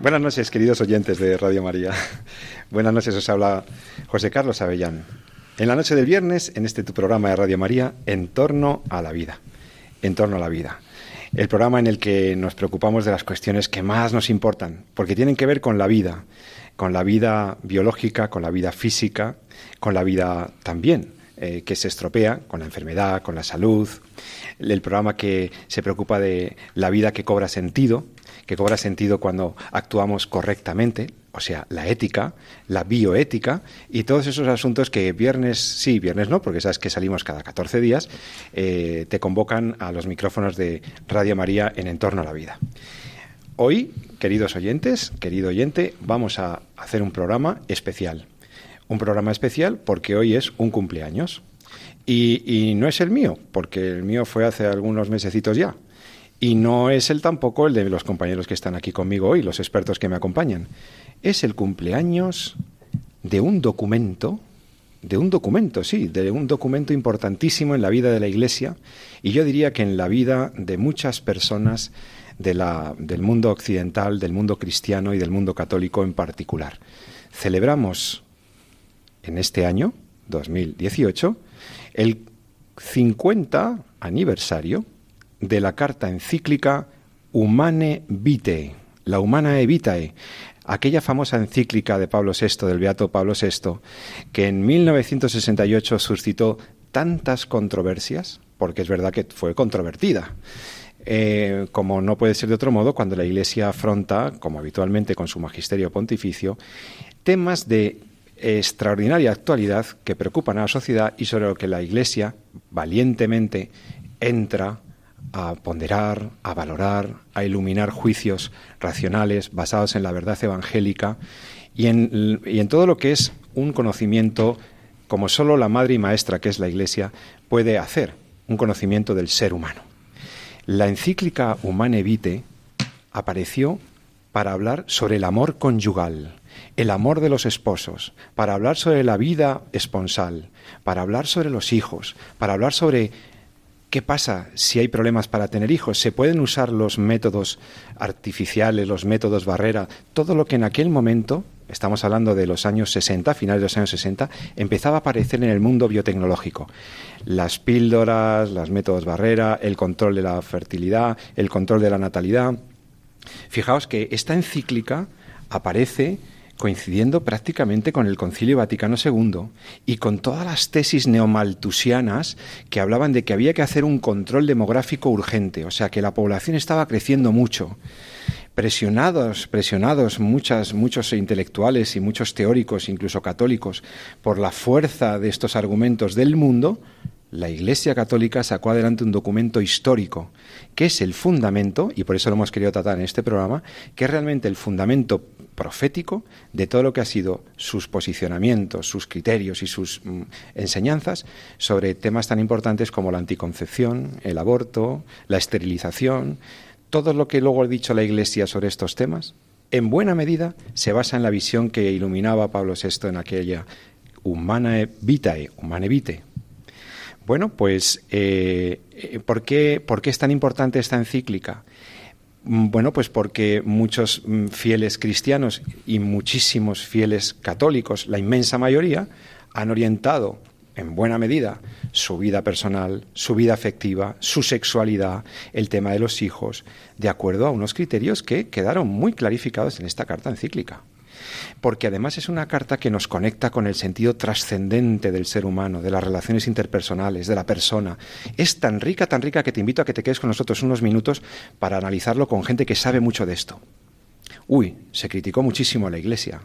Buenas noches, queridos oyentes de Radio María. Buenas noches, os habla José Carlos Avellán. En la noche del viernes, en este tu programa de Radio María, En torno a la vida. En torno a la vida. El programa en el que nos preocupamos de las cuestiones que más nos importan, porque tienen que ver con la vida, con la vida biológica, con la vida física, con la vida también eh, que se estropea, con la enfermedad, con la salud. El programa que se preocupa de la vida que cobra sentido, que cobra sentido cuando actuamos correctamente, o sea, la ética, la bioética y todos esos asuntos que viernes sí, viernes no, porque sabes que salimos cada 14 días, eh, te convocan a los micrófonos de Radio María en Entorno a la Vida. Hoy, queridos oyentes, querido oyente, vamos a hacer un programa especial. Un programa especial porque hoy es un cumpleaños. Y, y no es el mío, porque el mío fue hace algunos mesecitos ya. Y no es el tampoco el de los compañeros que están aquí conmigo hoy, los expertos que me acompañan. Es el cumpleaños de un documento, de un documento, sí, de un documento importantísimo en la vida de la Iglesia y yo diría que en la vida de muchas personas de la, del mundo occidental, del mundo cristiano y del mundo católico en particular. Celebramos en este año, 2018, el 50 aniversario de la carta encíclica Humane Vitae, la Humana Vitae, aquella famosa encíclica de Pablo VI, del Beato Pablo VI, que en 1968 suscitó tantas controversias, porque es verdad que fue controvertida. Eh, como no puede ser de otro modo, cuando la Iglesia afronta, como habitualmente con su magisterio pontificio, temas de extraordinaria actualidad que preocupan a la sociedad y sobre lo que la Iglesia valientemente entra a ponderar, a valorar, a iluminar juicios racionales basados en la verdad evangélica y en, y en todo lo que es un conocimiento como solo la madre y maestra que es la Iglesia puede hacer, un conocimiento del ser humano. La encíclica Humane Vitae apareció para hablar sobre el amor conyugal, el amor de los esposos, para hablar sobre la vida esponsal, para hablar sobre los hijos, para hablar sobre ¿Qué pasa si hay problemas para tener hijos? ¿Se pueden usar los métodos artificiales, los métodos barrera, todo lo que en aquel momento, estamos hablando de los años 60, finales de los años 60, empezaba a aparecer en el mundo biotecnológico? Las píldoras, los métodos barrera, el control de la fertilidad, el control de la natalidad. Fijaos que esta encíclica aparece coincidiendo prácticamente con el Concilio Vaticano II y con todas las tesis neomaltusianas que hablaban de que había que hacer un control demográfico urgente, o sea que la población estaba creciendo mucho. Presionados, presionados muchas, muchos intelectuales y muchos teóricos, incluso católicos, por la fuerza de estos argumentos del mundo, la Iglesia Católica sacó adelante un documento histórico, que es el fundamento, y por eso lo hemos querido tratar en este programa, que es realmente el fundamento profético de todo lo que ha sido sus posicionamientos, sus criterios y sus mm, enseñanzas sobre temas tan importantes como la anticoncepción, el aborto, la esterilización, todo lo que luego ha dicho la Iglesia sobre estos temas, en buena medida se basa en la visión que iluminaba Pablo VI en aquella Humana Vitae, Humane Vitae. Bueno, pues, eh, eh, ¿por, qué, ¿por qué es tan importante esta encíclica? Mm, bueno, pues porque muchos mm, fieles cristianos y muchísimos fieles católicos, la inmensa mayoría, han orientado en buena medida su vida personal, su vida afectiva, su sexualidad, el tema de los hijos, de acuerdo a unos criterios que quedaron muy clarificados en esta carta encíclica porque además es una carta que nos conecta con el sentido trascendente del ser humano, de las relaciones interpersonales, de la persona. Es tan rica, tan rica que te invito a que te quedes con nosotros unos minutos para analizarlo con gente que sabe mucho de esto. Uy, se criticó muchísimo a la Iglesia.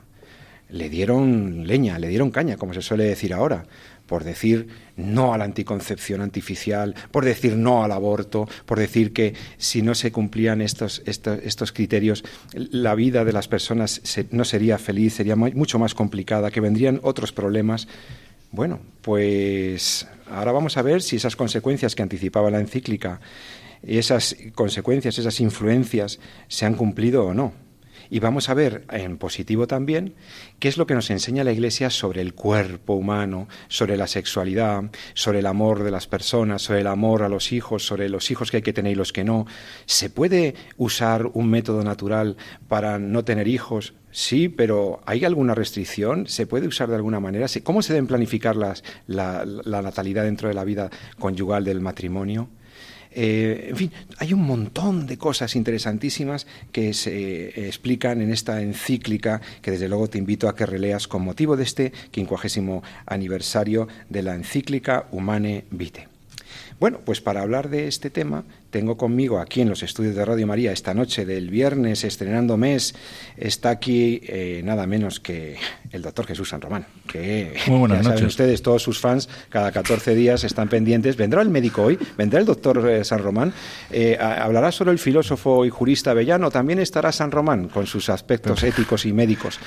Le dieron leña, le dieron caña, como se suele decir ahora, por decir no a la anticoncepción artificial, por decir no al aborto, por decir que si no se cumplían estos, estos, criterios, la vida de las personas no sería feliz, sería mucho más complicada, que vendrían otros problemas. Bueno, pues ahora vamos a ver si esas consecuencias que anticipaba la encíclica, esas consecuencias, esas influencias, se han cumplido o no. Y vamos a ver en positivo también qué es lo que nos enseña la Iglesia sobre el cuerpo humano, sobre la sexualidad, sobre el amor de las personas, sobre el amor a los hijos, sobre los hijos que hay que tener y los que no. ¿Se puede usar un método natural para no tener hijos? Sí, pero ¿hay alguna restricción? ¿Se puede usar de alguna manera? ¿Cómo se deben planificar la, la natalidad dentro de la vida conyugal del matrimonio? Eh, en fin, hay un montón de cosas interesantísimas que se eh, explican en esta encíclica que desde luego te invito a que releas con motivo de este quincuagésimo aniversario de la encíclica Humane Vitae. Bueno, pues para hablar de este tema tengo conmigo aquí en los estudios de Radio María esta noche del viernes estrenando mes, está aquí eh, nada menos que el doctor Jesús San Román, que Muy buenas ya saben ustedes, todos sus fans, cada 14 días están pendientes. Vendrá el médico hoy, vendrá el doctor eh, San Román, eh, hablará sobre el filósofo y jurista Avellano, también estará San Román con sus aspectos éticos y médicos.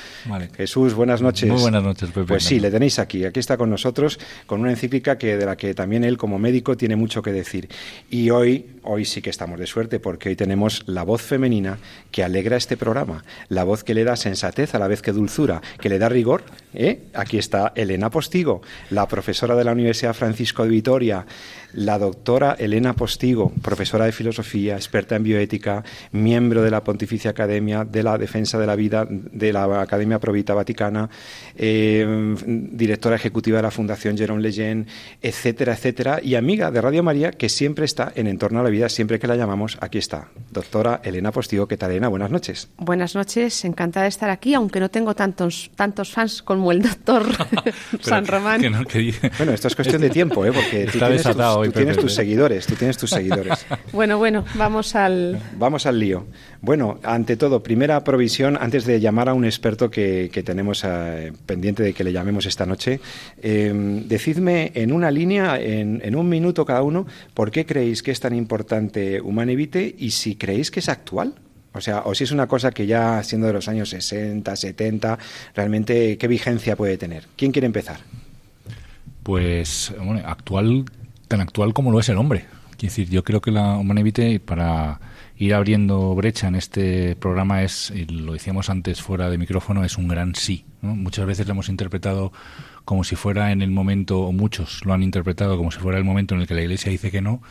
Jesús, buenas noches. Muy buenas noches, Pepe. Pues sí, le tenéis aquí, aquí está con nosotros, con una encíclica que, de la que también él como médico tiene mucho que decir. Y hoy, hoy sí que estamos de suerte porque hoy tenemos la voz femenina que alegra este programa, la voz que le da sensatez a la vez que dulzura, que le da rigor. ¿eh? Aquí está Elena Postigo, la profesora de la Universidad Francisco de Vitoria, la doctora Elena Postigo, profesora de filosofía, experta en bioética, miembro de la Pontificia Academia de la Defensa de la Vida de la Academia Provita Vaticana, eh, directora ejecutiva de la Fundación Jerome Leyen, etcétera, etcétera, y amiga de Radio María que siempre está en Entorno a la Vida, siempre que la llamamos, aquí está. Doctora Elena Postigo, ¿qué tal, Elena? Buenas noches. Buenas noches, encantada de estar aquí, aunque no tengo tantos, tantos fans como el doctor San Román. bueno, esto es cuestión de tiempo, ¿eh? porque tú tienes, tus, tienes tus seguidores, tú tienes tus seguidores. bueno, bueno, vamos al... Vamos al lío. Bueno, ante todo, primera provisión, antes de llamar a un experto que, tenemos eh, pendiente de que le llamemos esta noche, eh, decidme en una línea, en, en, un minuto cada uno, por qué creéis que es tan importante Humanevite y si creéis que es actual. O sea, o si es una cosa que ya siendo de los años 60, 70, realmente, ¿qué vigencia puede tener? ¿Quién quiere empezar? Pues, bueno, actual, tan actual como lo es el hombre. Quiero decir, yo creo que la Humanevite, para ir abriendo brecha en este programa es, lo decíamos antes fuera de micrófono, es un gran sí. Muchas veces lo hemos interpretado como si fuera en el momento, o muchos lo han interpretado como si fuera el momento en el que la Iglesia dice que no,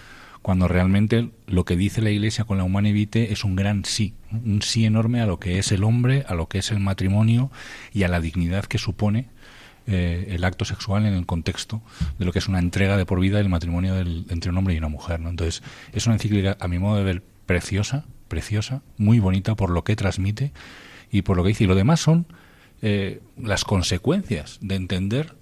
cuando realmente lo que dice la Iglesia con la Humana Vitae es un gran sí, un sí enorme a lo que es el hombre, a lo que es el matrimonio y a la dignidad que supone eh, el acto sexual en el contexto de lo que es una entrega de por vida del matrimonio entre un hombre y una mujer. ¿no? Entonces, es una encíclica, a mi modo de ver, preciosa, preciosa, muy bonita por lo que transmite y por lo que dice. Y lo demás son eh, las consecuencias de entender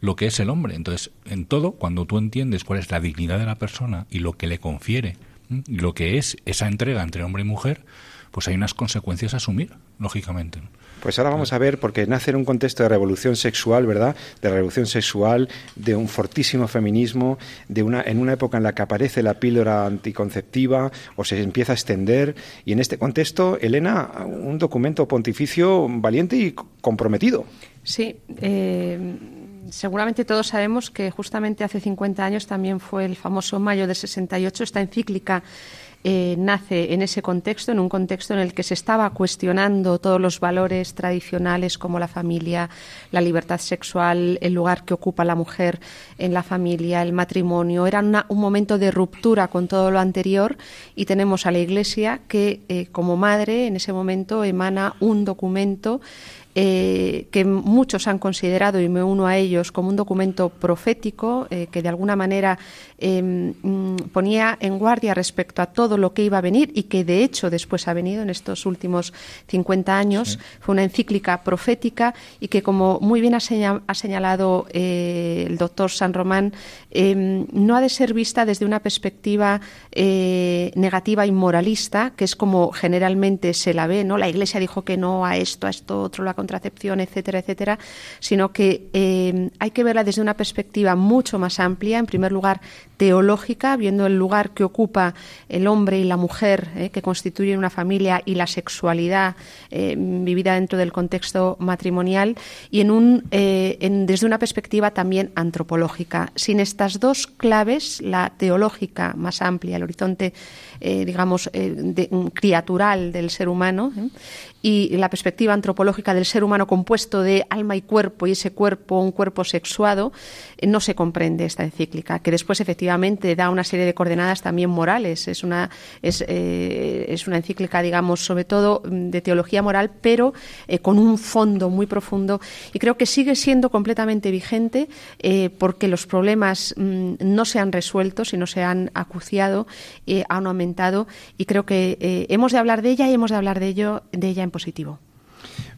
lo que es el hombre. Entonces, en todo, cuando tú entiendes cuál es la dignidad de la persona y lo que le confiere, y lo que es esa entrega entre hombre y mujer, pues hay unas consecuencias a asumir, lógicamente. Pues ahora vamos a ver, porque nace en un contexto de revolución sexual, ¿verdad? De revolución sexual, de un fortísimo feminismo, de una, en una época en la que aparece la píldora anticonceptiva o se empieza a extender. Y en este contexto, Elena, un documento pontificio valiente y comprometido. Sí. Eh, seguramente todos sabemos que justamente hace 50 años también fue el famoso mayo del 68, esta encíclica eh, nace en ese contexto, en un contexto en el que se estaba cuestionando todos los valores tradicionales como la familia, la libertad sexual, el lugar que ocupa la mujer en la familia, el matrimonio. Era un momento de ruptura con todo lo anterior y tenemos a la Iglesia que, eh, como madre, en ese momento emana un documento eh, que muchos han considerado, y me uno a ellos, como un documento profético eh, que de alguna manera em, mm, ponía en guardia respecto a todo lo que iba a venir y que de hecho después ha venido en estos últimos 50 años. Fue una encíclica profética y que, como muy bien ha, señalado eh, el doctor San Román, em, no ha de ser vista desde una perspectiva negativa y moralista, que es como generalmente se la ve. ¿no? La Iglesia dijo que no a esto, a esto, otro lo ha contracepción, etcétera, etcétera, sino que eh, hay que verla desde una perspectiva mucho más amplia, en primer lugar teológica, viendo el lugar que ocupa el hombre y la mujer eh, que constituyen una familia y la sexualidad eh, vivida dentro del contexto matrimonial y desde una perspectiva también antropológica. Sin estas dos claves, la teológica más amplia, el horizonte digamos, criatural del ser humano y la perspectiva antropológica del ser humano compuesto de alma y cuerpo y ese cuerpo, un cuerpo sexuado, no se comprende esta encíclica, que después efectivamente da una serie de coordenadas también morales. Es una, es, es una encíclica, digamos, sobre todo mm, de teología moral, pero con un fondo muy profundo y creo que sigue siendo completamente vigente porque los problemas mm, no se han resuelto, sino se han acuciado, han aumentado y creo que eh, hemos de hablar de ella y hemos de hablar de ello de ella en positivo.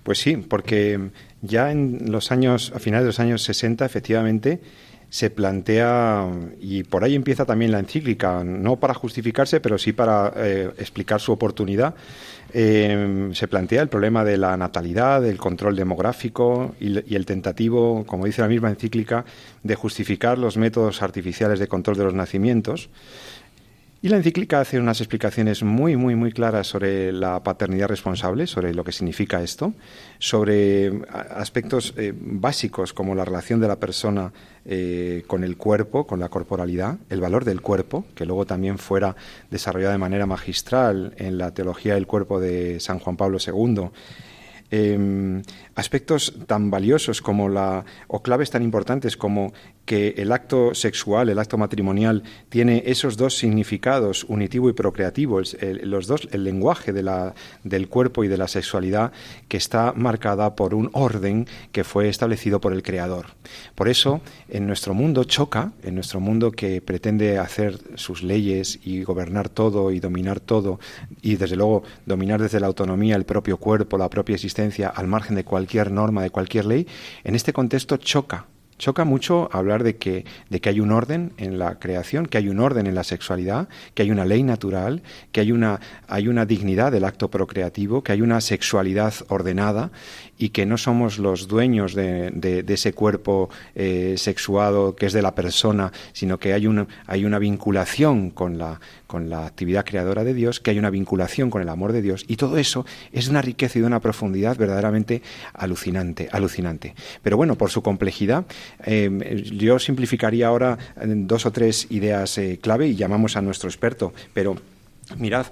Pues sí, porque ya en los años a finales de los años 60 efectivamente se plantea y por ahí empieza también la encíclica, no para justificarse, pero sí para eh, explicar su oportunidad. Eh, se plantea el problema de la natalidad, del control demográfico y, el tentativo, como dice la misma encíclica, de justificar los métodos artificiales de control de los nacimientos. Y la encíclica hace unas explicaciones muy, muy, muy claras sobre la paternidad responsable, sobre lo que significa esto, sobre aspectos eh, básicos como la relación de la persona eh, con el cuerpo, con la corporalidad, el valor del cuerpo, que luego también fuera desarrollado de manera magistral en la teología del cuerpo de San Juan Pablo II. Em, aspectos tan valiosos como la o claves tan importantes como que el acto sexual, el acto matrimonial, tiene esos dos significados, unitivo y procreativo, el, los dos, el lenguaje del cuerpo y de la sexualidad, que está marcada por un orden que fue establecido por el Creador. Por eso, en nuestro mundo choca, en nuestro mundo que pretende hacer sus leyes y gobernar todo y dominar todo, y desde luego dominar desde la autonomía el propio cuerpo, la propia existencia, al margen de cualquier norma, de cualquier ley, en este contexto choca Choca mucho hablar de que, de que hay un orden en la creación, que hay un orden en la sexualidad, que hay una ley natural, que hay una, hay una dignidad del acto procreativo, que hay una sexualidad ordenada y que no somos los dueños de, de, ese cuerpo eh, sexuado que es de la persona, sino que hay una, hay una vinculación con la, con la actividad creadora de Dios, que hay una vinculación con el amor de Dios, y todo eso es una riqueza y una profundidad verdaderamente alucinante, alucinante. Pero bueno, por su complejidad, eh, yo simplificaría ahora dos o tres ideas eh, clave y llamamos a nuestro experto, pero mirad,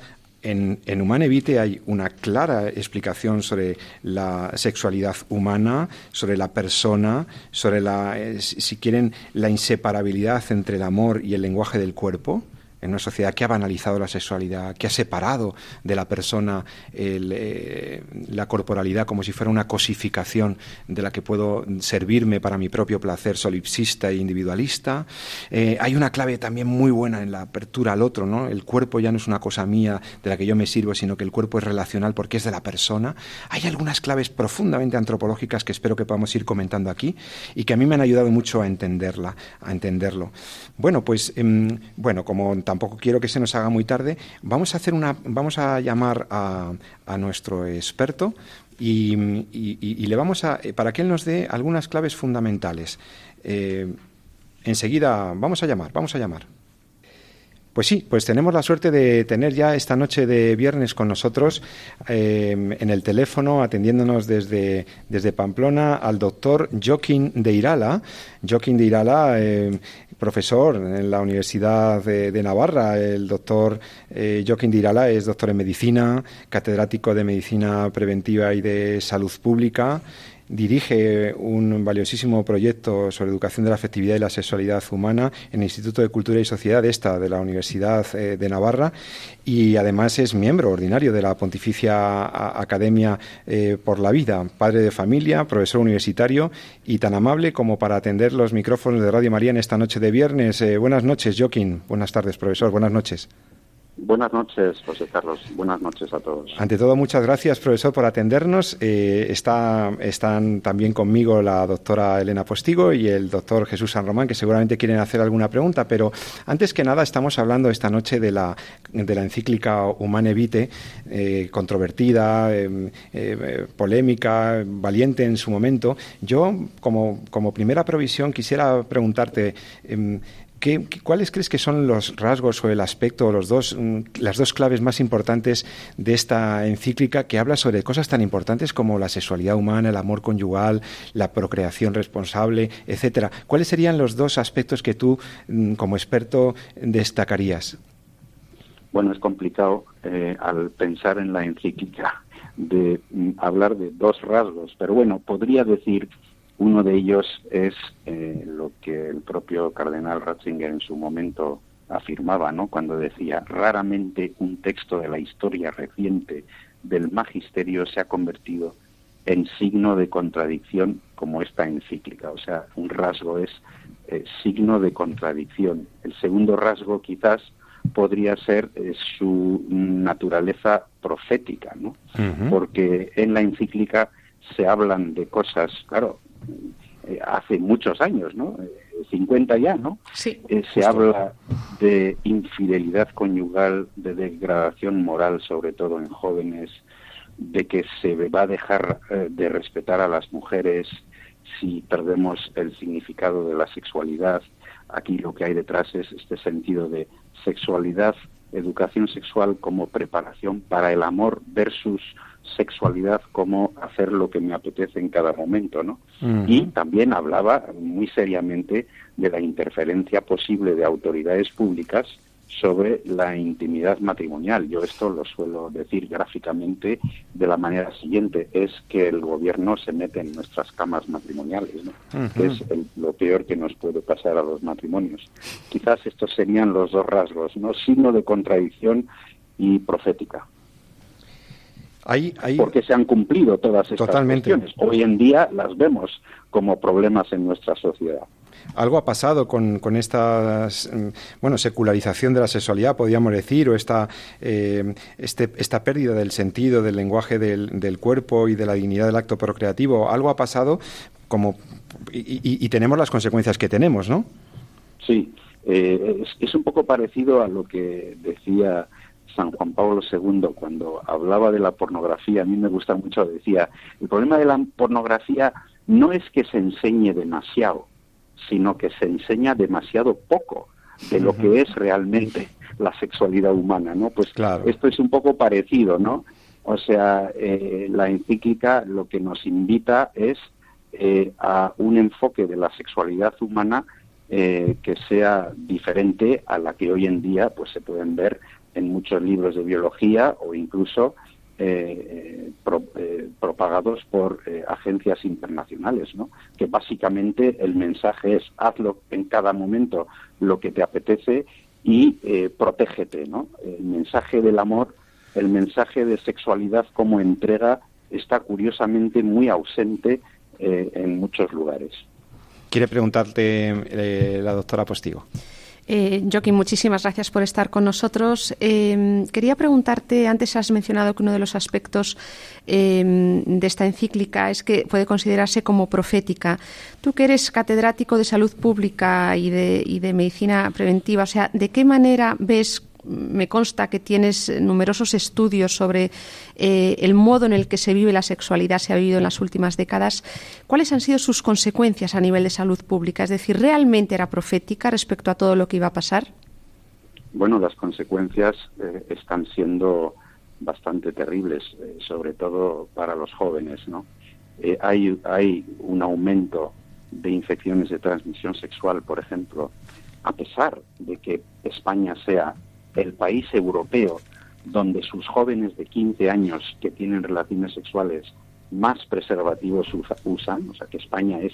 en, en Humane Vitae hay una clara explicación sobre la sexualidad humana, sobre la persona, sobre la, eh, si quieren, la inseparabilidad entre el amor y el lenguaje del cuerpo en una sociedad que ha banalizado la sexualidad, que ha separado de la persona eh, la corporalidad como si fuera una cosificación de la que puedo servirme para mi propio placer solipsista e individualista. Eh, hay una clave también muy buena en la apertura al otro, ¿no? El cuerpo ya no es una cosa mía de la que yo me sirvo, sino que el cuerpo es relacional porque es de la persona. Hay algunas claves profundamente antropológicas que espero que podamos ir comentando aquí y que a mí me han ayudado mucho a entenderla, a entenderlo. Bueno, pues em, bueno, como tampoco quiero que se nos haga muy tarde, vamos a hacer una, vamos a llamar a, nuestro experto y, le vamos a, eh, para que él nos dé algunas claves fundamentales. Eh, enseguida, vamos a llamar, vamos a llamar. Pues sí, pues tenemos la suerte de tener ya esta noche de viernes con nosotros eh, en el teléfono, atendiéndonos desde, desde Pamplona, al doctor Joaquín de Irala. Joaquín de Irala, profesor en la Universidad de, Navarra. El doctor eh, Joaquín Dirala es doctor en medicina, catedrático de medicina preventiva y de salud pública dirige un valiosísimo proyecto sobre educación de la afectividad y la sexualidad humana en el Instituto de Cultura y Sociedad esta de la Universidad eh, de Navarra y además es miembro ordinario de la Pontificia Academia eh, por la Vida, padre de familia, profesor universitario y tan amable como para atender los micrófonos de Radio María en esta noche de viernes. Eh, buenas noches, Joaquín. Buenas tardes, profesor. Buenas noches. Buenas noches, José Carlos. Buenas noches a todos. Ante todo, muchas gracias, profesor, por atendernos. Eh, está, están también conmigo la doctora Elena Postigo y el doctor Jesús San Román, que seguramente quieren hacer alguna pregunta. Pero antes que nada, estamos hablando esta noche de la, de la encíclica Humane Vitae, eh, controvertida, em, eh, polémica, valiente en su momento. Yo, como, como primera provisión, quisiera preguntarte. ¿Cuáles crees que son los rasgos o el aspecto, los dos, mm, las dos claves más importantes de esta encíclica que habla sobre cosas tan importantes como la sexualidad humana, el amor conyugal, la procreación responsable, etcétera? ¿Cuáles serían los dos aspectos que tú, mm, como experto, destacarías? Bueno, es complicado eh, al pensar en la encíclica de mm, hablar de dos rasgos, pero bueno, podría decir uno de ellos es eh, lo que el propio cardenal Ratzinger en su momento afirmaba, ¿no? Cuando decía, raramente un texto de la historia reciente del magisterio se ha convertido en signo de contradicción como esta encíclica. O sea, un rasgo es eh, signo de contradicción. El segundo rasgo quizás podría ser eh, su naturaleza profética, ¿no? Porque en la encíclica se hablan de cosas, claro, hace muchos años, ¿no? 50 eh, ya, ¿no? Sí. Eh, se habla de infidelidad conyugal, de degradación moral, sobre todo en jóvenes, de que se va a dejar de respetar a las mujeres si perdemos el significado de la sexualidad. Aquí lo que hay detrás es este sentido de sexualidad, educación sexual como preparación para el amor versus sexualidad como hacer lo que me apetece en cada momento, ¿no? Y también hablaba muy seriamente de la interferencia posible de autoridades públicas sobre la intimidad matrimonial. Yo esto lo suelo decir gráficamente de la manera siguiente, es que el gobierno se mete en nuestras camas matrimoniales, ¿no? que es lo peor que nos puede pasar a los matrimonios. Quizás estos serían los dos rasgos, ¿no? signo de contradicción y profética. Porque se han cumplido todas estas cuestiones. Hoy en día las vemos como problemas en nuestra sociedad. Algo ha pasado con, con esta mm, bueno, secularización de la sexualidad, podríamos decir, o esta, eh, este, esta pérdida del sentido del lenguaje del, del, cuerpo y de la dignidad del acto procreativo. Algo ha pasado como, y, tenemos las consecuencias que tenemos, ¿no? Sí, eh, es, es, un poco parecido a lo que decía San Juan Pablo II, cuando hablaba de la pornografía, a mí me gusta mucho, decía, el problema de la pornografía no es que se enseñe demasiado, sino que se enseña demasiado poco de lo que es realmente la sexualidad humana, ¿no? Pues claro. esto es un poco parecido, ¿no? O sea, eh, la encíclica lo que nos invita es eh, a un enfoque de la sexualidad humana eh, que sea diferente a la que hoy en día pues se pueden ver en muchos libros de biología o incluso eh, eh, propagados por eh, agencias internacionales, ¿no? Que básicamente el mensaje es hazlo en cada momento lo que te apetece y protégete, ¿no? El mensaje del amor, el mensaje de sexualidad como entrega está curiosamente muy ausente en muchos lugares. Quiere preguntarte la doctora Postigo. Eh, muchísimas gracias por estar con nosotros. Eh, quería preguntarte, antes has mencionado que uno de los aspectos eh, de esta encíclica es que puede considerarse como profética. Tú que eres catedrático de salud pública y de, y de medicina preventiva, o sea, ¿de qué manera ves me consta que tienes numerosos estudios sobre eh, el modo en el que se vive la sexualidad, se ha vivido en las últimas décadas. ¿Cuáles han sido sus consecuencias a nivel de salud pública? Es decir, ¿realmente era profética respecto a todo lo que iba a pasar? Bueno, las consecuencias eh, están siendo bastante terribles, eh, sobre todo para los jóvenes, ¿no? hay, hay un aumento de infecciones de transmisión sexual, por ejemplo, a pesar de que España sea el país europeo donde sus jóvenes de 15 años que tienen relaciones sexuales más preservativos usan, o sea que España es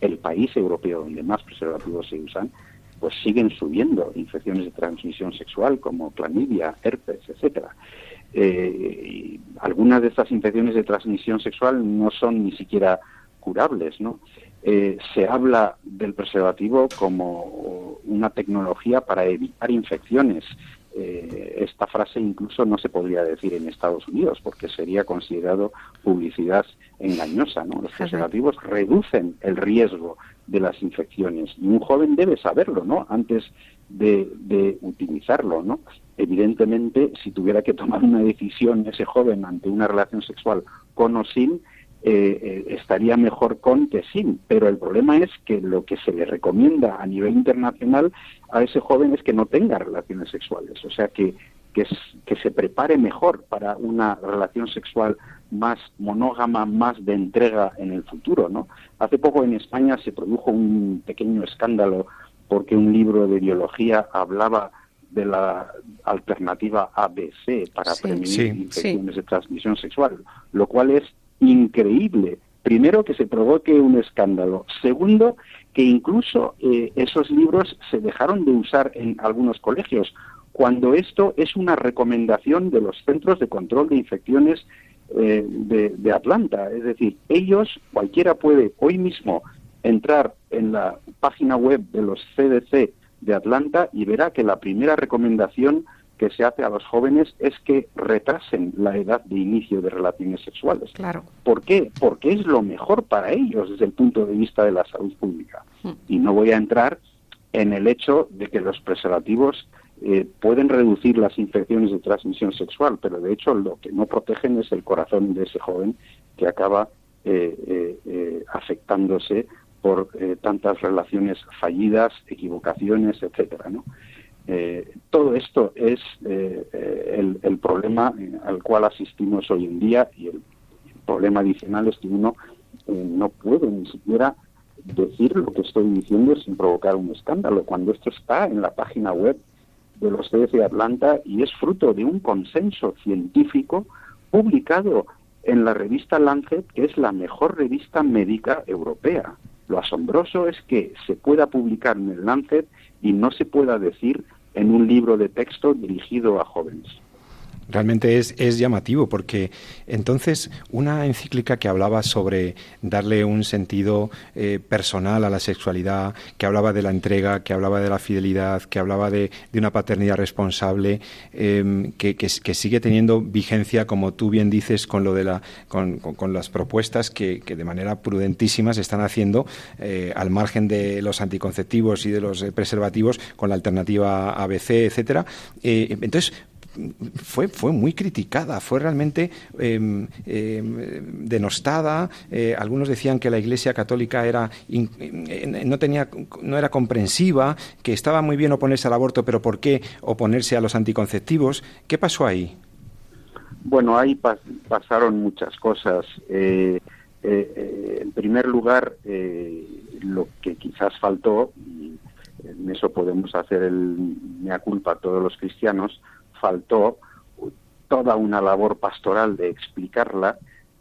el país europeo donde más preservativos se usan, pues siguen subiendo infecciones de transmisión sexual como clamidia, herpes, etcétera. Eh, algunas de estas infecciones de transmisión sexual no son ni siquiera curables, ¿no? Eh, se habla del preservativo como una tecnología para evitar infecciones eh, esta frase incluso no se podría decir en Estados Unidos porque sería considerado publicidad engañosa. ¿no? Los preservativos reducen el riesgo de las infecciones y un joven debe saberlo ¿no? antes de, de utilizarlo. ¿no? Evidentemente, si tuviera que tomar una decisión ese joven ante una relación sexual con o sin, eh, eh, estaría mejor con que sin. Pero el problema es que lo que se le recomienda a nivel internacional a ese joven es que no tenga relaciones sexuales. O sea, que, que, que se prepare mejor para una relación sexual más monógama, más de entrega en el futuro. ¿no? Hace poco en España se produjo un pequeño escándalo porque un libro de biología hablaba de la alternativa ABC para prevenir infecciones de transmisión sexual, lo cual es increíble. Primero, que se provoque un escándalo. Segundo, que incluso eh, esos libros se dejaron de usar en algunos colegios, cuando esto es una recomendación de los Centros de Control de Infecciones eh, de, de Atlanta. Es decir, ellos, cualquiera puede hoy mismo entrar en la página web de los CDC de Atlanta y verá que la primera recomendación que se hace a los jóvenes es que retrasen la edad de inicio de relaciones sexuales. Claro. ¿Por qué? Porque es lo mejor para ellos desde el punto de vista de la salud pública. Hmm. Y no voy a entrar en el hecho de que los preservativos eh, pueden reducir las infecciones de transmisión sexual, pero de hecho lo que no protegen es el corazón de ese joven que acaba eh, eh, eh afectándose por tantas relaciones fallidas, equivocaciones, etcétera, ¿no? Eh, todo esto es eh, el, el, problema al cual asistimos hoy en día y el, problema adicional es que uno eh, no puede ni siquiera decir lo que estoy diciendo sin provocar un escándalo, cuando esto está en la página web de los CDC de Atlanta y es fruto de un consenso científico publicado en la revista Lancet, que es la mejor revista médica europea. Lo asombroso es que se pueda publicar en el Lancet y no se pueda decir en un libro de texto dirigido a jóvenes. Realmente es, es, llamativo porque entonces una encíclica que hablaba sobre darle un sentido eh, personal a la sexualidad, que hablaba de la entrega, que hablaba de la fidelidad, que hablaba de, de una paternidad responsable, eh, que, que, sigue teniendo vigencia, como tú bien dices, con, lo de la, con, con, con las propuestas que, que, de manera prudentísima se están haciendo eh, al margen de los anticonceptivos y de los preservativos con la alternativa ABC, etcétera. Eh, entonces, fue, fue muy criticada, fue realmente eh, eh, denostada. Eh, algunos decían que la Iglesia Católica era eh, no, tenía, no era comprensiva, que estaba muy bien oponerse al aborto, pero ¿por qué oponerse a los anticonceptivos? ¿Qué pasó ahí? Bueno, ahí pas pasaron muchas cosas. Eh, en primer lugar, lo que quizás faltó, y en eso podemos hacer el mea culpa a todos los cristianos, faltó toda una labor pastoral de explicarla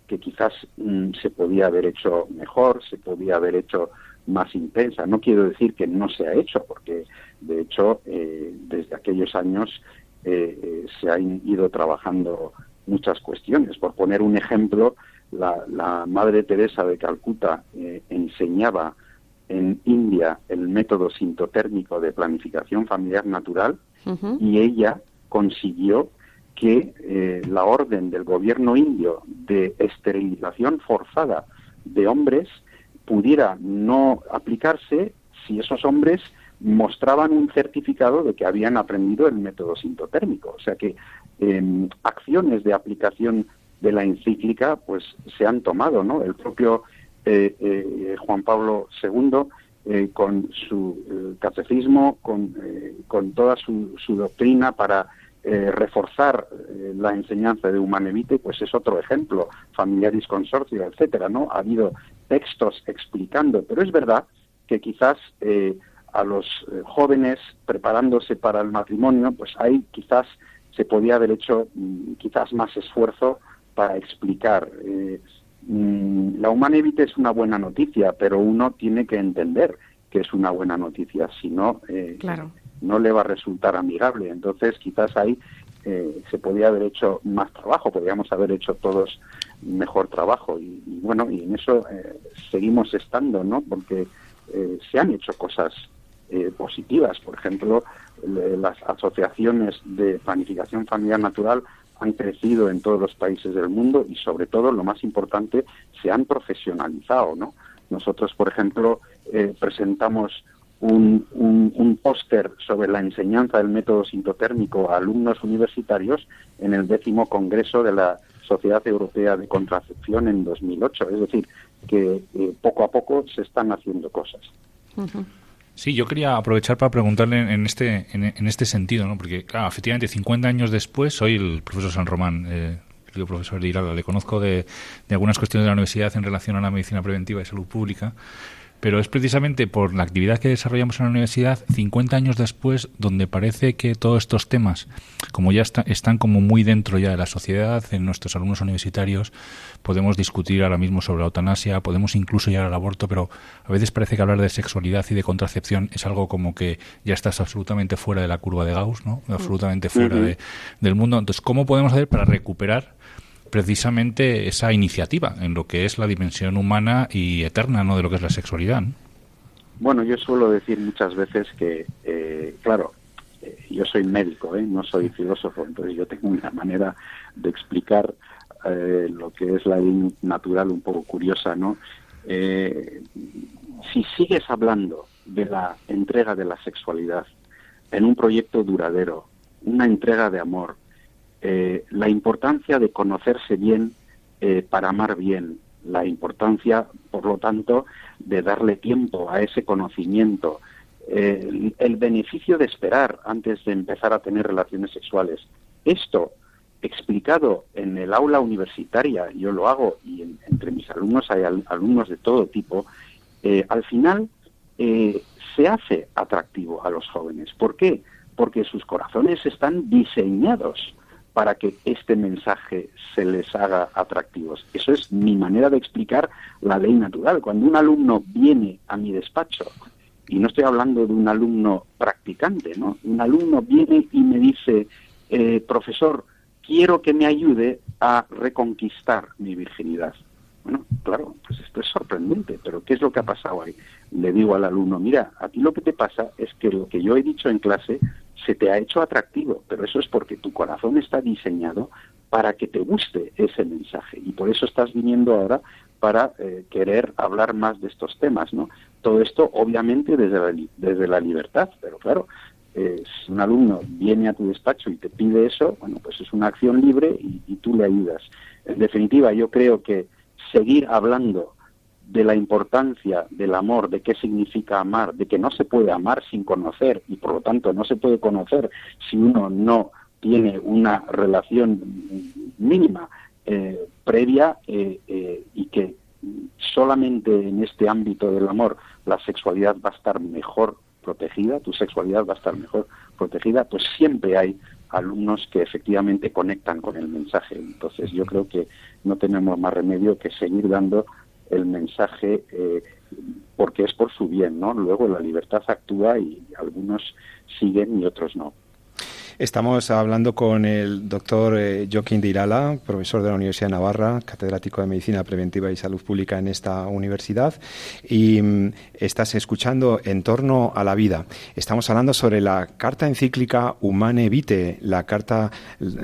que quizás mm, se podía haber hecho mejor, se podía haber hecho más intensa. No quiero decir que no se ha hecho, porque de hecho eh, desde aquellos años eh, eh, se han ido trabajando muchas cuestiones. Por poner un ejemplo, la, la Madre Teresa de Calcuta eh, enseñaba en India el método sintotérmico de planificación familiar natural uh -huh. y ella consiguió que eh, la orden del gobierno indio de esterilización forzada de hombres pudiera no aplicarse si esos hombres mostraban un certificado de que habían aprendido el método sintotérmico. O sea que eh, acciones de aplicación de la encíclica pues se han tomado, ¿no? El propio eh, eh, Juan Pablo II con su catecismo, con, con toda su, doctrina para eh, reforzar eh, la enseñanza de Humanevite, pues es otro ejemplo, Familiaris Consorcio, etcétera, ¿no? Ha habido textos explicando, pero es verdad que quizás eh, a los eh, jóvenes preparándose para el matrimonio, pues ahí quizás se podía haber hecho mm, quizás más esfuerzo para explicar. Eh, mm, la Humanevite es una buena noticia, pero uno tiene que entender que es una buena noticia, si no, eh, claro no le va a resultar amigable. Entonces, quizás ahí eh, se podía haber hecho más trabajo, podríamos haber hecho todos mejor trabajo. Y, bueno, y en eso eh, seguimos estando, ¿no? Porque eh, se han hecho cosas positivas. Por ejemplo, las asociaciones de planificación familiar natural han crecido en todos los países del mundo y sobre todo, lo más importante, se han profesionalizado, ¿no? Nosotros, por ejemplo, eh, presentamos un, un, póster sobre la enseñanza del método sintotérmico a alumnos universitarios en el décimo Congreso de la Sociedad Europea de Contracepción en 2008. Es decir, que eh, poco a poco se están haciendo cosas. Sí, yo quería aprovechar para preguntarle en este, en, este sentido, ¿no? porque, claro, efectivamente, 50 años después, soy el profesor San Román, eh, el profesor de Irala, le conozco de, de algunas cuestiones de la universidad en relación a la medicina preventiva y salud pública, pero es precisamente por la actividad que desarrollamos en la universidad 50 años después donde parece que todos estos temas, como ya están como muy dentro ya de la sociedad, en nuestros alumnos universitarios, podemos discutir ahora mismo sobre la eutanasia, podemos incluso llegar al aborto, pero a veces parece que hablar de sexualidad y de contracepción es algo como que ya estás absolutamente fuera de la curva de Gauss, ¿no? Mm. Absolutamente fuera de, del mundo. Entonces, ¿cómo podemos hacer para recuperar precisamente esa iniciativa en lo que es la dimensión humana y eterna, no de lo que es la sexualidad. Bueno, yo suelo decir muchas veces que, eh, claro, eh, yo soy médico, ¿eh? no soy filósofo, entonces yo tengo una manera de explicar lo que es la ley natural un poco curiosa, ¿no? si sigues hablando de la entrega de la sexualidad en un proyecto duradero, una entrega de amor, eh, la importancia de conocerse bien eh, para amar bien, la importancia, por lo tanto, de darle tiempo a ese conocimiento, eh, el beneficio de esperar antes de empezar a tener relaciones sexuales. Esto, explicado en el aula universitaria, yo lo hago y entre mis alumnos hay alumnos de todo tipo, al final se hace atractivo a los jóvenes. ¿Por qué? Porque sus corazones están diseñados para que este mensaje se les haga atractivos. Eso es mi manera de explicar la ley natural. Cuando un alumno viene a mi despacho, y no estoy hablando de un alumno practicante, ¿no? Un alumno viene y me dice, eh, profesor, quiero que me ayude a reconquistar mi virginidad. Bueno, claro, pues esto es sorprendente, pero ¿qué es lo que ha pasado ahí? Le digo al alumno, mira, a ti lo que te pasa es que lo que yo he dicho en clase se te ha hecho atractivo, pero eso es porque tu corazón está diseñado para que te guste ese mensaje y por eso estás viniendo ahora para eh, querer hablar más de estos temas, ¿no? Todo esto obviamente desde la, desde la libertad, pero claro, eh, si un alumno viene a tu despacho y te pide eso, bueno, pues es una acción libre y, y tú le ayudas. En definitiva, yo creo que seguir hablando de la importancia del amor, de qué significa amar, de que no se puede amar sin conocer y por lo tanto no se puede conocer si uno no tiene una relación mínima eh, previa eh, eh, y que solamente en este ámbito del amor la sexualidad va a estar mejor protegida, tu sexualidad va a estar mejor protegida, pues siempre hay alumnos que efectivamente conectan con el mensaje. Entonces yo creo que no tenemos más remedio que seguir dando el mensaje eh, porque es por su bien, ¿no? Luego la libertad actúa y algunos siguen y otros no. Estamos hablando con el doctor eh, Joaquín de Irala, profesor de la Universidad de Navarra, catedrático de Medicina Preventiva y Salud Pública en esta universidad, y mm, estás escuchando en torno a la vida. Estamos hablando sobre la carta encíclica Humane Vitae, la carta,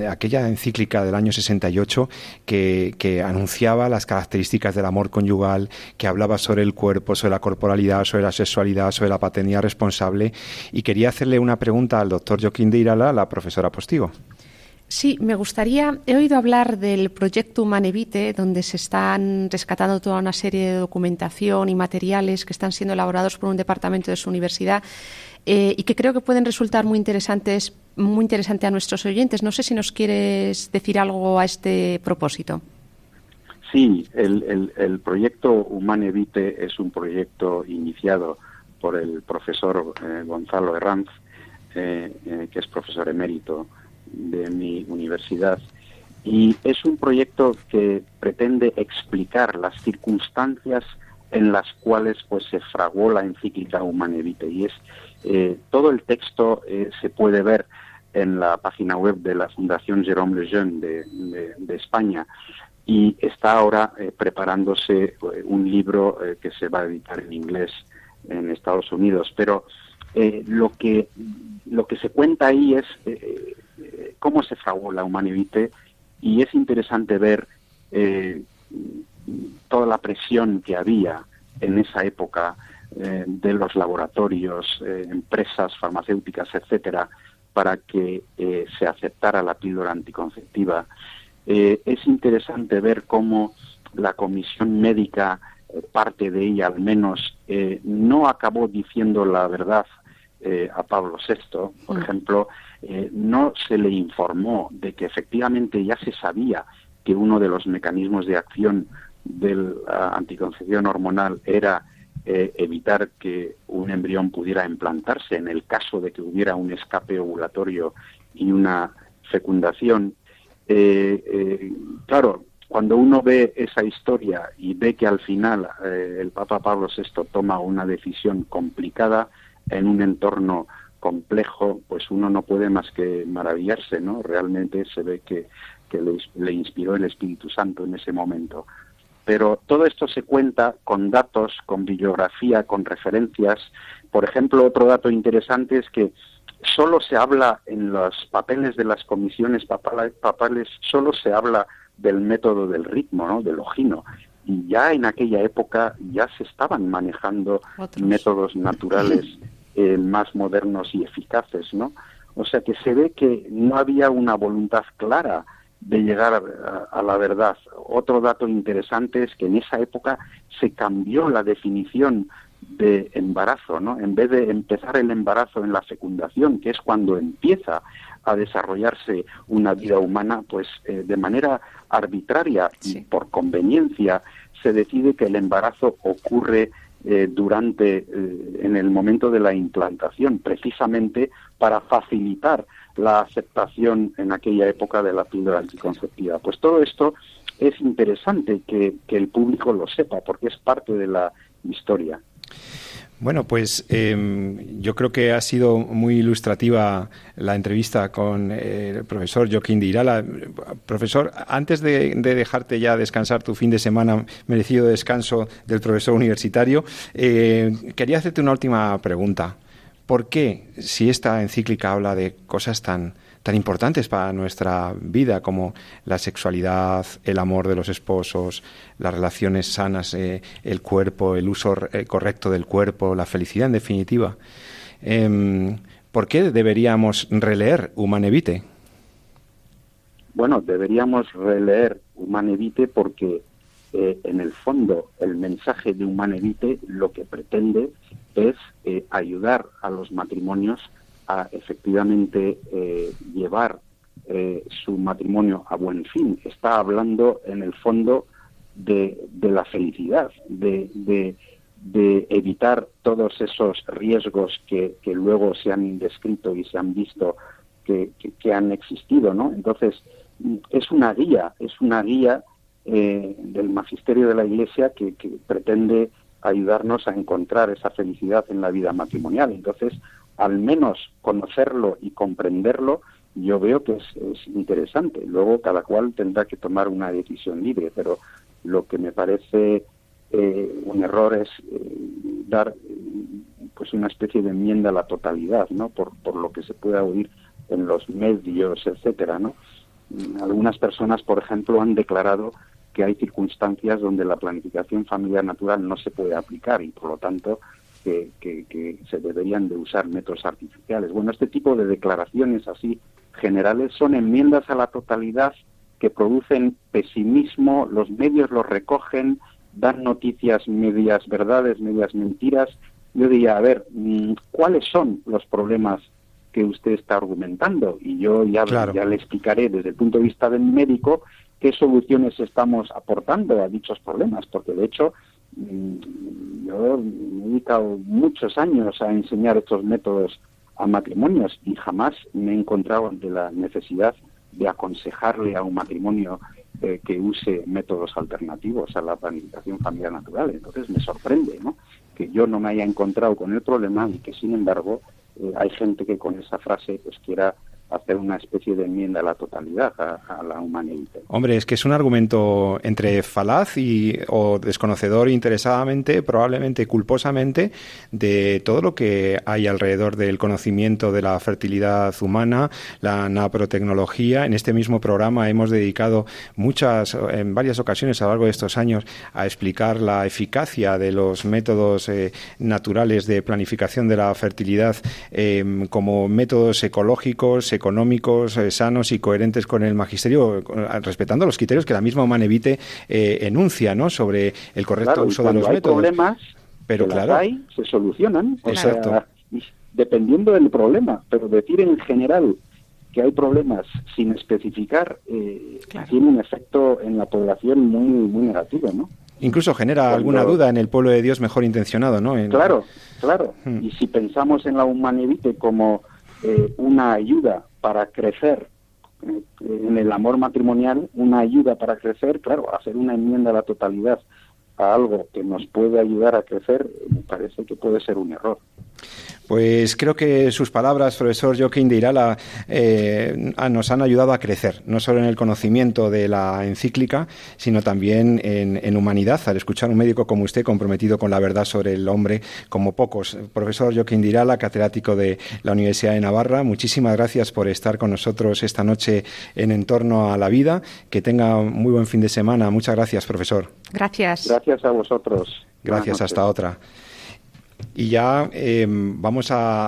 aquella encíclica del año 68 que, que anunciaba las características del amor conyugal, que hablaba sobre el cuerpo, sobre la corporalidad, sobre la sexualidad, sobre la paternidad responsable. Y quería hacerle una pregunta al doctor Joaquín de Irala, la profesora Postigo. Sí, me gustaría, he oído hablar del proyecto Humanevite, donde se están rescatando toda una serie de documentación y materiales que están siendo elaborados por un departamento de su universidad eh, y que creo que pueden resultar muy interesantes, muy interesante a nuestros oyentes. No sé si nos quieres decir algo a este propósito. Sí, el, el, proyecto Humanevite es un proyecto iniciado por el profesor eh, Gonzalo Herranz eh, que es profesor emérito de mi universidad. Y es un proyecto que pretende explicar las circunstancias en las cuales pues se fraguó la encíclica Humane y es eh, todo el texto eh, se puede ver en la página web de la Fundación Jérôme Lejeune de, España. Y está ahora preparándose un libro que se va a editar en inglés en Estados Unidos. Pero eh, lo que lo que se cuenta ahí es cómo se fraguó la Humanevite y es interesante ver toda la presión que había en esa época de los laboratorios, empresas farmacéuticas, etcétera, para que se aceptara la píldora anticonceptiva. es interesante ver cómo la comisión médica eh, parte de ella al menos, eh, no acabó diciendo la verdad eh, a Pablo VI, por mm. ejemplo, no se le informó de que efectivamente ya se sabía que uno de los mecanismos de acción de la anticoncepción hormonal era evitar que un embrión pudiera implantarse en el caso de que hubiera un escape ovulatorio y una fecundación. claro, cuando uno ve esa historia y ve que al final eh, el Papa Pablo VI toma una decisión complicada en un entorno complejo, pues uno no puede más que maravillarse, ¿no? Realmente se ve que, le, inspiró el Espíritu Santo en ese momento. Pero todo esto se cuenta con datos, con bibliografía, con referencias. Por ejemplo, otro dato interesante es que solo se habla en los papeles de las comisiones papales, solo se habla del método del ritmo, ¿no? del ojino. Y ya en aquella época ya se estaban manejando métodos naturales eh, más modernos y eficaces, ¿no? O sea que se ve que no había una voluntad clara de llegar a, la verdad. Otro dato interesante es que en esa época se cambió la definición de embarazo, ¿no? En vez de empezar el embarazo en la fecundación, que es cuando empieza a desarrollarse una vida humana, pues eh, de manera arbitraria y por conveniencia se decide que el embarazo ocurre eh, durante, eh, en el momento de la implantación, precisamente para facilitar la aceptación en aquella época de la píldora anticonceptiva. Pues todo esto es interesante que el público lo sepa, porque es parte de la historia. Bueno, pues em, yo creo que ha sido muy ilustrativa la entrevista con eh, el profesor Joaquín de Irala. Profesor, antes de, dejarte ya descansar tu fin de semana, merecido descanso del profesor universitario, eh, quería hacerte una última pregunta. ¿Por qué, si esta encíclica habla de cosas tan tan importantes para nuestra vida como la sexualidad, el amor de los esposos, las relaciones sanas, eh, el cuerpo, el uso eh, correcto del cuerpo, la felicidad en definitiva. Em, ¿Por qué deberíamos releer Humanevite? Bueno, deberíamos releer Humanevite porque eh, en el fondo el mensaje de Humanevite lo que pretende es ayudar a los matrimonios a efectivamente eh, llevar eh, su matrimonio a buen fin. Está hablando en el fondo de, la felicidad, de, de, evitar todos esos riesgos que, que, luego se han descrito y se han visto que, que, han existido, ¿no? Entonces, es una guía, es una guía eh, del magisterio de la Iglesia que, que pretende ayudarnos a encontrar esa felicidad en la vida matrimonial. Entonces, al menos conocerlo y comprenderlo, yo veo que es, interesante. Luego cada cual tendrá que tomar una decisión libre, pero lo que me parece eh, un error es eh, dar pues una especie de enmienda a la totalidad, ¿no? Por, por lo que se pueda oír en los medios, etcétera, ¿no? Algunas personas, por ejemplo, han declarado que hay circunstancias donde la planificación familiar natural no se puede aplicar y, por lo tanto, que, se deberían de usar métodos artificiales. Bueno, este tipo de declaraciones así generales son enmiendas a la totalidad que producen pesimismo, los medios los recogen, dan noticias medias verdades, medias mentiras. Yo diría, a ver, mm, ¿cuáles son los problemas que usted está argumentando? Y yo ya, ya le explicaré desde el punto de vista del médico qué soluciones estamos aportando a dichos problemas, porque de hecho yo me he dedicado muchos años a enseñar estos métodos a matrimonios y jamás me he encontrado ante la necesidad de aconsejarle a un matrimonio eh, que use métodos alternativos a la planificación familiar natural. Entonces me sorprende ¿no? que yo no me haya encontrado con el problema y que sin embargo eh, hay gente que con esa frase pues quiera hacer una especie de enmienda a la totalidad a, la humanidad. Hombre, es que es un argumento entre falaz y o desconocedor interesadamente, probablemente culposamente, de todo lo que hay alrededor del conocimiento de la fertilidad humana, la naprotecnología. En este mismo programa hemos dedicado muchas, en varias ocasiones a lo largo de estos años, a explicar la eficacia de los métodos eh, naturales de planificación de la fertilidad eh, como métodos ecológicos, económicos, eh, sanos y coherentes con el magisterio, respetando los criterios que la misma Humanevite eh, enuncia ¿no? sobre el correcto uso de los hay métodos. problemas, pero claro, hay, se solucionan. Exacto. dependiendo del problema, pero decir en general que hay problemas sin especificar eh, tiene un efecto en la población muy muy negativo, ¿no? Incluso genera alguna duda en el pueblo de Dios mejor intencionado, ¿no? Claro, claro. Hmm. Y si pensamos en la Humanevite como eh, una ayuda para crecer eh, en el amor matrimonial, una ayuda para crecer, claro, hacer una enmienda a la totalidad a algo que nos puede ayudar a crecer, me parece que puede ser un error. Pues creo que sus palabras, profesor Joaquín de Irala, eh, nos han ayudado a crecer, no solo en el conocimiento de la encíclica, sino también en, humanidad, al escuchar a un médico como usted comprometido con la verdad sobre el hombre, como pocos. Profesor Joaquín de Irala, catedrático de la Universidad de Navarra, muchísimas gracias por estar con nosotros esta noche en Entorno a la Vida. Que tenga muy buen fin de semana. Muchas gracias, profesor. Gracias. Gracias a vosotros. Gracias, hasta otra. Y ya em, vamos a,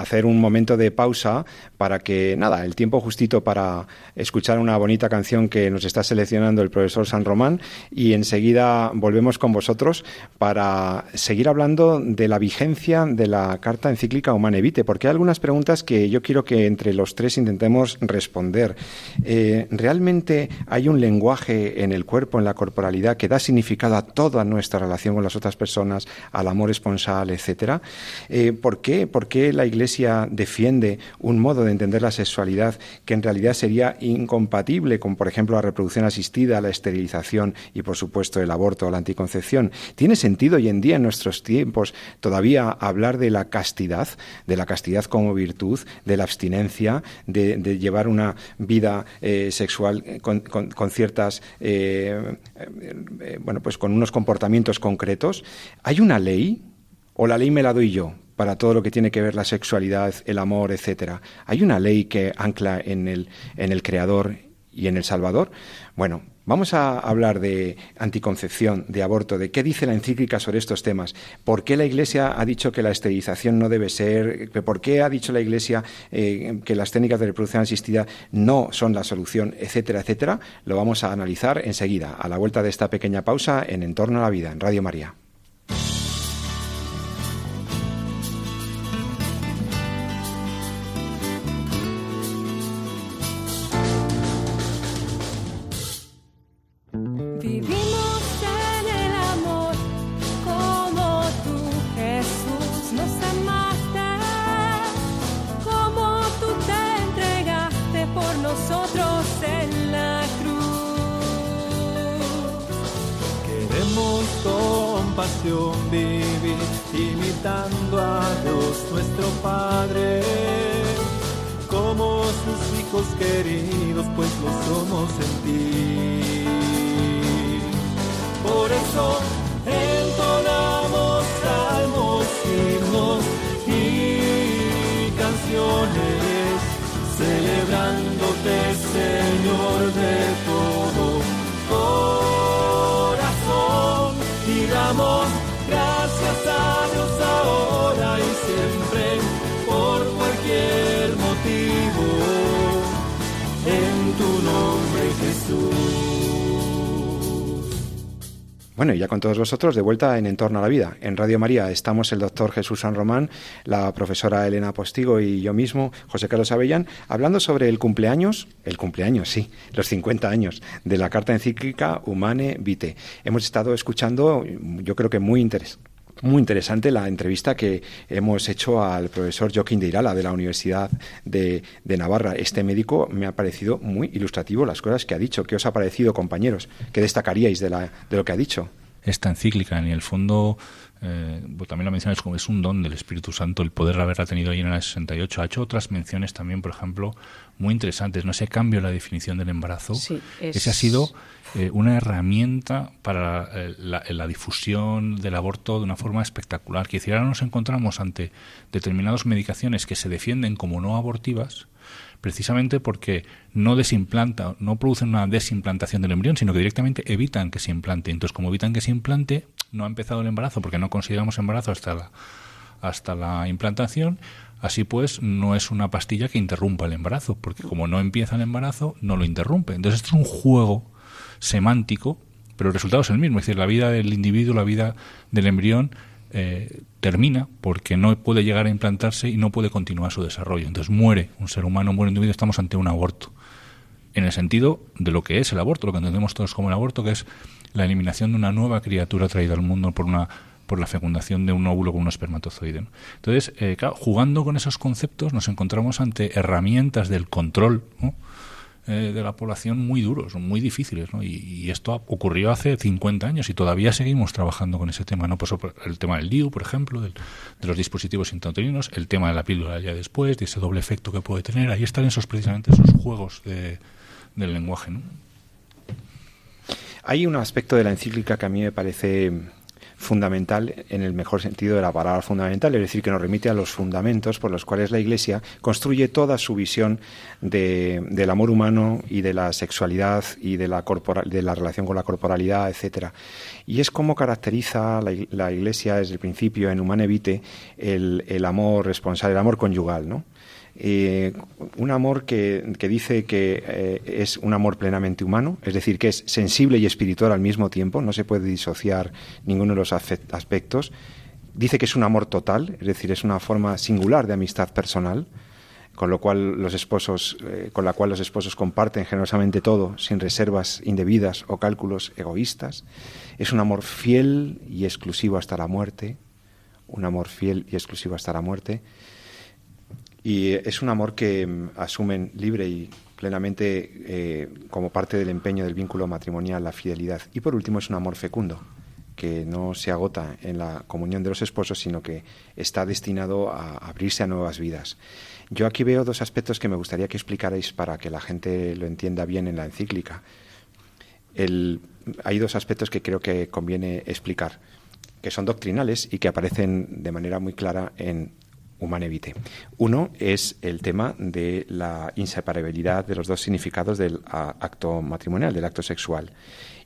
hacer un momento de pausa para que, nada, el tiempo justito para escuchar una bonita canción que nos está seleccionando el profesor San Román y enseguida volvemos con vosotros para seguir hablando de la vigencia de la carta encíclica Humane Vitae, porque hay algunas preguntas que yo quiero que entre los tres intentemos responder. Eh, ¿Realmente hay un lenguaje en el cuerpo, en la corporalidad, que da significado a toda nuestra relación con las otras personas, al amor esponsal, etcétera? Eh, ¿por, qué? ¿Por qué la Iglesia defiende un modo de entender la sexualidad que en realidad sería incompatible con, por ejemplo, la reproducción asistida, la esterilización y, por supuesto, el aborto o la anticoncepción. ¿Tiene sentido hoy en día, en nuestros tiempos, todavía hablar de la castidad, de la castidad como virtud, de la abstinencia, de, llevar una vida eh, sexual con, ciertas, eh, eh, bueno, pues con unos comportamientos concretos? ¿Hay una ley? ¿O la ley me la doy yo? para todo lo que tiene que ver la sexualidad, el amor, etcétera. ¿Hay una ley que ancla en el, en el Creador y en el Salvador? Bueno, vamos a hablar de anticoncepción, de aborto, de qué dice la encíclica sobre estos temas. ¿Por qué la Iglesia ha dicho que la esterilización no debe ser? ¿Por qué ha dicho la Iglesia eh, que las técnicas de reproducción asistida no son la solución, etcétera, etcétera? Lo vamos a analizar enseguida, a la vuelta de esta pequeña pausa en Entorno a la Vida, en Radio María. Imitando a Dios nuestro Padre. Como sus hijos queridos, pues lo somos en ti. Por eso entonamos salmos, himnos y canciones, celebrándote, Bueno, y ya con todos vosotros, de vuelta en Entorno a la Vida. En Radio María estamos el doctor Jesús San Román, la profesora Elena Postigo y yo mismo, José Carlos Avellán, hablando sobre el cumpleaños, el cumpleaños, sí, los 50 años de la carta encíclica Humane Vitae. Hemos estado escuchando, yo creo que muy interesante muy interesante la entrevista que hemos hecho al profesor Joaquín de Irala de la Universidad de, Navarra. Este médico me ha parecido muy ilustrativo las cosas que ha dicho. ¿Qué os ha parecido, compañeros? ¿Qué destacaríais de, la, de lo que ha dicho? esta encíclica. En el fondo, eh, también lo mencionas como es un don del Espíritu Santo el poder haberla tenido ahí en el 68. Ha hecho otras menciones también, por ejemplo, muy interesantes. No ese cambio en la definición del embarazo. Ese ha sido eh, una herramienta para eh, la, difusión del aborto de una forma espectacular. Que ahora nos encontramos ante determinadas medicaciones que se defienden como no abortivas precisamente porque no desimplanta, no producen una desimplantación del embrión, sino que directamente evitan que se implante. Entonces, como evitan que se implante, no ha empezado el embarazo porque no consideramos embarazo hasta la, hasta la implantación. Así pues, no es una pastilla que interrumpa el embarazo, porque como no empieza el embarazo, no lo interrumpe. Entonces, esto es un juego semántico, pero el resultado es el mismo. Es decir, la vida del individuo, la vida del embrión, eh, termina porque no puede llegar a implantarse y no puede continuar su desarrollo. Entonces muere un ser humano, muere un individuo, estamos ante un aborto. En el sentido de lo que es el aborto, lo que entendemos todos como el aborto, que es la eliminación de una nueva criatura traída al mundo por una por la fecundación de un óvulo con un espermatozoide. Entonces, eh, jugando con esos conceptos nos encontramos ante herramientas del control. Eh, de la población muy duros, muy difíciles. ¿no? Y, esto ocurrió hace 50 años y todavía seguimos trabajando con ese tema. ¿no? Pues, el tema del DIU, por ejemplo, de los dispositivos intrauterinos, el tema de la píldora ya después, de ese doble efecto que puede tener. Ahí están esos precisamente esos juegos de, del lenguaje. ¿no? Hay un aspecto de la encíclica que a mí me parece fundamental en el mejor sentido de la palabra fundamental, es decir, que nos remite a los fundamentos por los cuales la Iglesia construye toda su visión del amor humano y de la sexualidad y de la, de la relación con la corporalidad, etcétera. Y es como caracteriza la, Iglesia desde el principio en Humane Vitae el, el amor responsable, el amor conyugal, ¿no? Un amor que, dice que eh, es un amor plenamente humano, es decir, que es sensible y espiritual al mismo tiempo, no se puede disociar ninguno de los aspectos. Dice que es un amor total, es decir, es una forma singular de amistad personal, con lo cual los esposos, eh, con la cual los esposos comparten generosamente todo, sin reservas indebidas o cálculos egoístas. Es un amor fiel y exclusivo hasta la muerte, un amor fiel y exclusivo hasta la muerte. Y es un amor que mm, asumen libre y plenamente eh, como parte del empeño del vínculo matrimonial la fidelidad. Y por último es un amor fecundo, que no se agota en la comunión de los esposos, sino que está destinado a abrirse a nuevas vidas. Yo aquí veo dos aspectos que me gustaría que explicarais para que la gente lo entienda bien en la encíclica. hay dos aspectos que creo que conviene explicar, que son doctrinales y que aparecen de manera muy clara en Humanevite. Uno es el tema de la inseparabilidad de los dos significados del acto matrimonial, del acto sexual.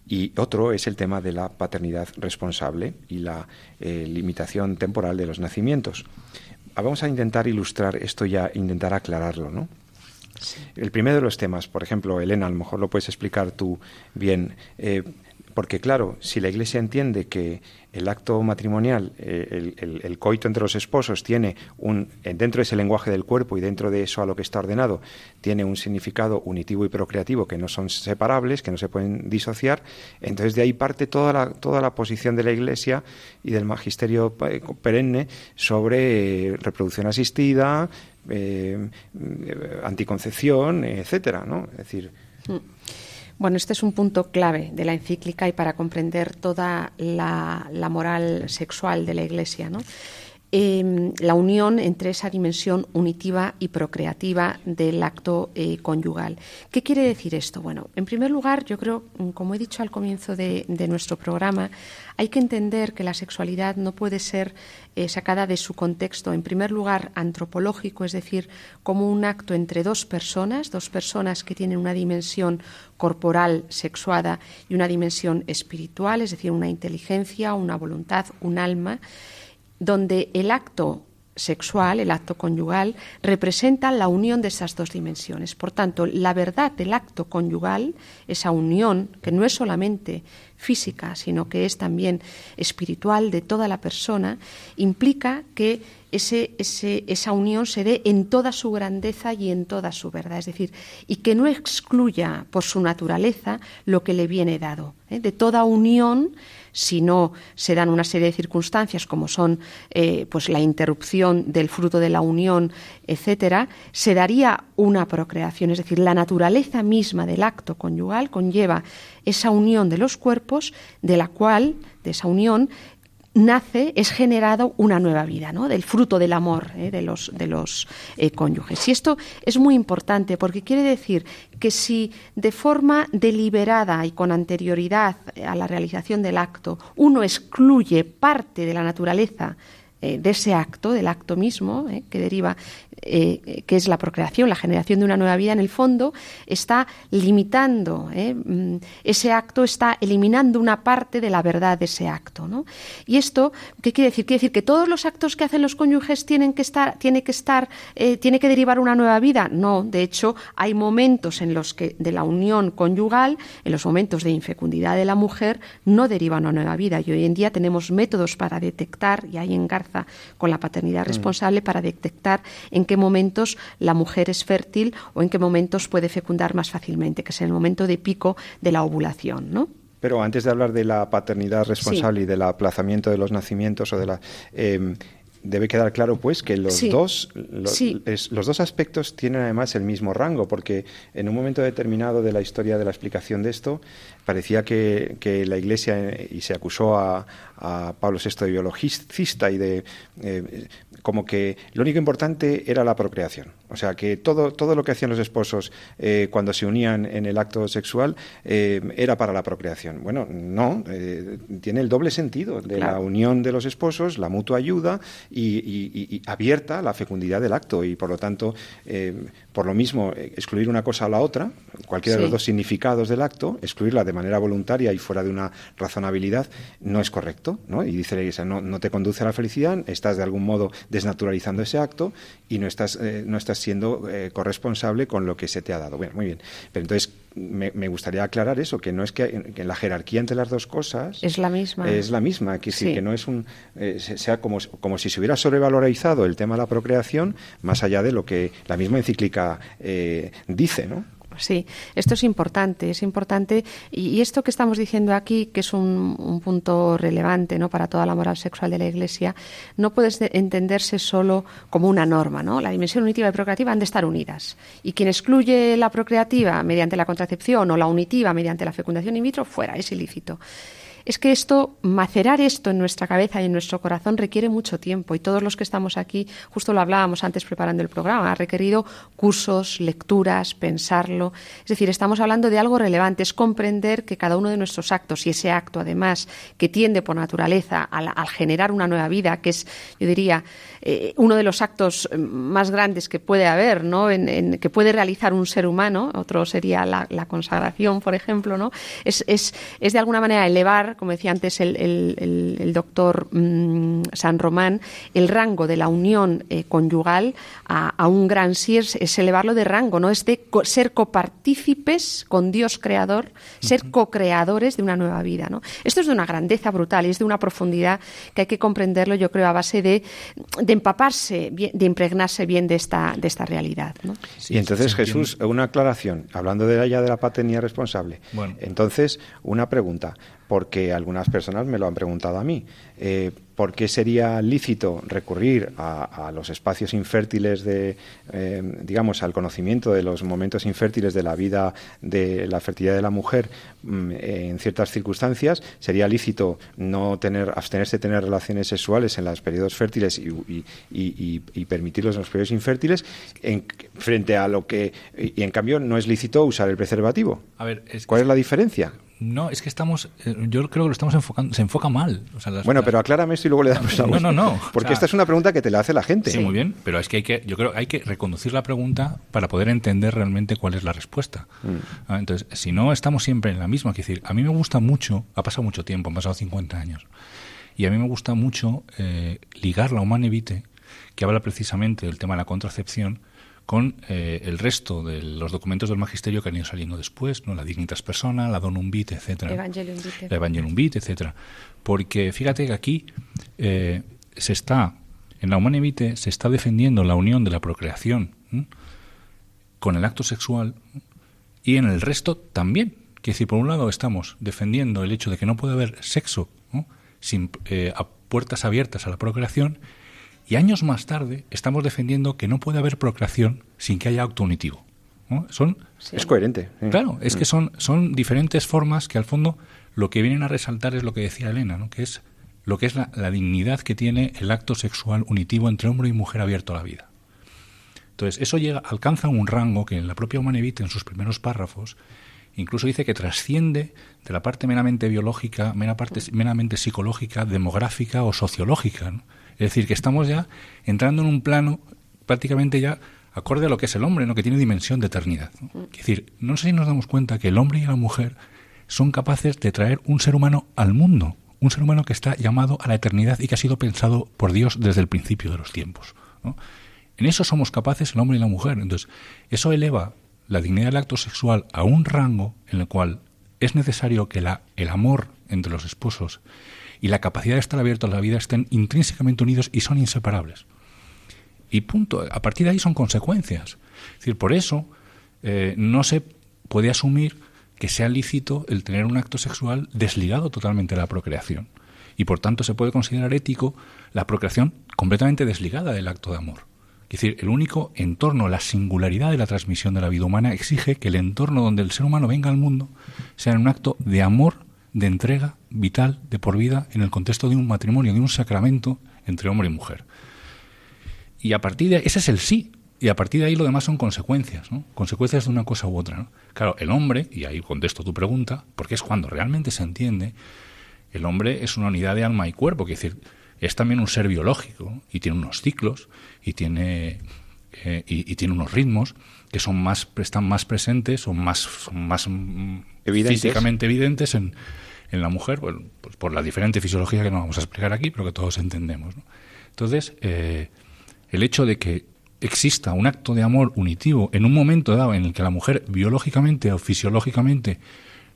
Y otro es el tema de la paternidad responsable y la eh, limitación temporal de los nacimientos. Ah, vamos a intentar ilustrar esto ya, intentar aclararlo, ¿no? El primero de los temas, por ejemplo, Elena, a lo mejor lo puedes explicar tú bien. Eh, porque claro, si la Iglesia entiende que el acto matrimonial, eh, el, coito entre los esposos, tiene un, eh, dentro de ese lenguaje del cuerpo y dentro de eso a lo que está ordenado, tiene un significado unitivo y procreativo que no son separables, que no se pueden disociar, entonces de ahí parte toda la, toda la posición de la Iglesia y del magisterio eh, perenne sobre reproducción asistida, anticoncepción, etcétera, ¿no? Es decir. Mm. Bueno, este es un punto clave de la encíclica y para comprender toda la, moral sexual de la Iglesia. ¿no? Em, la unión entre esa dimensión unitiva y procreativa del acto eh, conyugal. ¿Qué quiere decir esto? Bueno, en primer lugar, yo creo, mm, como he dicho al comienzo de, nuestro programa, hay que entender que la sexualidad no puede ser eh, sacada de su contexto, en primer lugar, antropológico, es decir, como un acto entre dos personas, dos personas que tienen una dimensión corporal sexuada y una dimensión espiritual, es decir, una inteligencia, una voluntad, un alma donde el acto sexual, el acto conyugal, representa la unión de esas dos dimensiones. Por tanto, la verdad del acto conyugal, esa unión, que no es solamente física, sino que es también espiritual de toda la persona, implica que ese, esa unión se dé en toda su grandeza y en toda su verdad, es decir, y que no excluya por su naturaleza lo que le viene dado. ¿eh? De toda unión si no se dan una serie de circunstancias como son eh, pues la interrupción del fruto de la unión, etcétera, se daría una procreación. Es decir, la naturaleza misma del acto conyugal conlleva esa unión de los cuerpos, de la cual, de esa unión, nace, es generado una nueva vida, ¿no? Del fruto del amor ¿eh? de los, de los eh, cónyuges. Y esto es muy importante porque quiere decir que si de forma deliberada y con anterioridad a la realización del acto uno excluye parte de la naturaleza eh, de ese acto, del acto mismo, que deriva eh, que es la procreación, la generación de una nueva vida, en el fondo está limitando eh, mm, ese acto, está eliminando una parte de la verdad de ese acto. ¿no? Y esto, ¿qué quiere decir? Quiere decir que todos los actos que hacen los cónyuges tienen que estar, tiene que estar, eh, tiene que derivar una nueva vida. No, de hecho, hay momentos en los que de la unión conyugal, en los momentos de infecundidad de la mujer, no deriva una nueva vida. Y hoy en día tenemos métodos para detectar, y hay en Garza con la paternidad mm. responsable, para detectar en qué momentos la mujer es fértil o en qué momentos puede fecundar más fácilmente, que es el momento de pico de la ovulación, ¿no? Pero antes de hablar de la paternidad responsable y del aplazamiento de los nacimientos o de la em, debe quedar claro pues que los dos los dos aspectos tienen además el mismo rango porque en un momento determinado de la historia de la explicación de esto parecía que, que la Iglesia y se acusó a, a Pablo VI de biologista y de eh, como que lo único importante era la procreación. O sea, que todo, todo lo que hacían los esposos eh, cuando se unían en el acto sexual eh, era para la procreación. Bueno, no, tiene el doble sentido de la unión de los esposos, la mutua ayuda y, abierta la fecundidad del acto. Y por lo tanto, por lo mismo, excluir una cosa a la otra, cualquiera de los dos significados del acto, excluirla de manera voluntaria y fuera de una razonabilidad, no es correcto. Y dice la Iglesia, no, no te conduce a la felicidad, estás de algún modo desnaturalizando ese acto y no estás, eh, no estás siendo eh, corresponsable con lo que se te ha dado. Bueno, muy bien. Pero entonces me, gustaría aclarar eso, que no es que, la jerarquía entre las dos cosas es la misma. Es la misma, que, sí. que no es un eh, sea como, como si se hubiera sobrevalorizado el tema de la procreación más allá de lo que la misma encíclica dice, ¿no? Sí, esto es importante, es importante. Y, esto que estamos diciendo aquí, que es un, punto relevante ¿no? para toda la moral sexual de la Iglesia, no puede entenderse solo como una norma. ¿no? La dimensión unitiva y procreativa han de estar unidas. Y quien excluye la procreativa mediante la contracepción o la unitiva mediante la fecundación in vitro, fuera, es ilícito es que esto, macerar esto en nuestra cabeza y en nuestro corazón requiere mucho tiempo y todos los que estamos aquí, justo lo hablábamos antes preparando el programa, ha requerido cursos, lecturas, pensarlo. Es decir, estamos hablando de algo relevante, es comprender que cada uno de nuestros actos y ese acto además que tiende por naturaleza al, generar una nueva vida, que es, yo diría, eh, uno de los actos más grandes que puede haber, ¿no? En, que puede realizar un ser humano, otro sería la, consagración, por ejemplo, ¿no? Es, es, es de alguna manera elevar como decía antes el, doctor mm, San Román, el rango de la unión eh, conyugal a, un gran sí es, elevarlo de rango, ¿no? Es de ser copartícipes con Dios creador, ser co-creadores de una nueva vida, ¿no? Esto es de una grandeza brutal y es de una profundidad que hay que comprenderlo, yo creo, a base de, empaparse, de impregnarse bien de esta, de esta realidad, y entonces, Jesús, una aclaración, hablando de ya de la paternidad responsable. Entonces, una pregunta porque algunas personas me lo han preguntado a mí. Eh, ¿Por qué sería lícito recurrir a, los espacios infértiles de, eh, digamos, al conocimiento de los momentos infértiles de la vida de la fertilidad de la mujer mm, en ciertas circunstancias? ¿Sería lícito no tener, abstenerse de tener relaciones sexuales en los periodos fértiles y, permitirlos en los periodos infértiles en, frente a lo que, y en cambio no es lícito usar el preservativo? A ver, ¿Cuál es la diferencia? No, es que estamos, eh, yo creo que lo estamos enfocando, se enfoca mal. bueno, pero aclárame esto y luego le damos la No, no, no. Porque esta es una pregunta que te la hace la gente. Sí, muy bien, pero es que hay que, yo creo que hay que reconducir la pregunta para poder entender realmente cuál es la respuesta. Mm. Ah, entonces, si no estamos siempre en la misma, es decir, a mí me gusta mucho, ha pasado mucho tiempo, han pasado 50 años, y a mí me gusta mucho eh, ligar la Humane Vitae, que habla precisamente del tema de la contracepción, con eh, el resto de los documentos del magisterio que han ido saliendo después, ¿no? la Dignitas Persona, la Donum Vitae, etcétera, la Evangelium Vitae, etcétera, porque fíjate que aquí eh, se está en la Humane Vitae se está defendiendo la unión de la procreación con el acto sexual y en el resto también. Quiere decir, por un lado estamos defendiendo el hecho de que no puede haber sexo sin, eh, a puertas abiertas a la procreación, y años más tarde estamos defendiendo que no puede haber procreación sin que haya acto unitivo. Son, Es coherente. Claro, es que Mm. son, son diferentes formas que al fondo lo que vienen a resaltar es lo que decía Elena, ¿no? que es lo que es la, la dignidad que tiene el acto sexual unitivo entre hombre y mujer abierto a la vida. Entonces, eso llega, alcanza un rango que en la propia Humanevite, en sus primeros párrafos, incluso dice que trasciende de la parte meramente biológica, mera parte, meramente psicológica, demográfica o sociológica. ¿no? Es decir, que estamos ya entrando en un plano prácticamente ya acorde a lo que es el hombre, ¿no? que tiene dimensión de eternidad. ¿no? Es decir, no sé si nos damos cuenta que el hombre y la mujer son capaces de traer un ser humano al mundo, un ser humano que está llamado a la eternidad y que ha sido pensado por Dios desde el principio de los tiempos. ¿no? En eso somos capaces el hombre y la mujer. Entonces, eso eleva la dignidad del acto sexual a un rango en el cual es necesario que la, el amor entre los esposos y la capacidad de estar abierto a la vida estén intrínsecamente unidos y son inseparables. Y punto. A partir de ahí son consecuencias. Es decir, por eso eh, no se puede asumir que sea lícito el tener un acto sexual desligado totalmente de la procreación. Y por tanto se puede considerar ético la procreación completamente desligada del acto de amor. Es decir, el único entorno, la singularidad de la transmisión de la vida humana exige que el entorno donde el ser humano venga al mundo sea un acto de amor, de entrega vital, de por vida, en el contexto de un matrimonio, de un sacramento entre hombre y mujer. Y a partir de ese es el sí. Y a partir de ahí lo demás son consecuencias, ¿no? Consecuencias de una cosa u otra. Claro, el hombre, y ahí contesto tu pregunta, porque es cuando realmente se entiende, el hombre es una unidad de alma y cuerpo, que es decir, es también un ser biológico y tiene unos ciclos y tiene eh, y, y, tiene unos ritmos que son más están más presentes son más más físicamente evidentes en, en la mujer bueno, pues por la diferente fisiología que no vamos a explicar aquí pero que todos entendemos ¿no? entonces eh, el hecho de que exista un acto de amor unitivo en un momento dado en el que la mujer biológicamente o fisiológicamente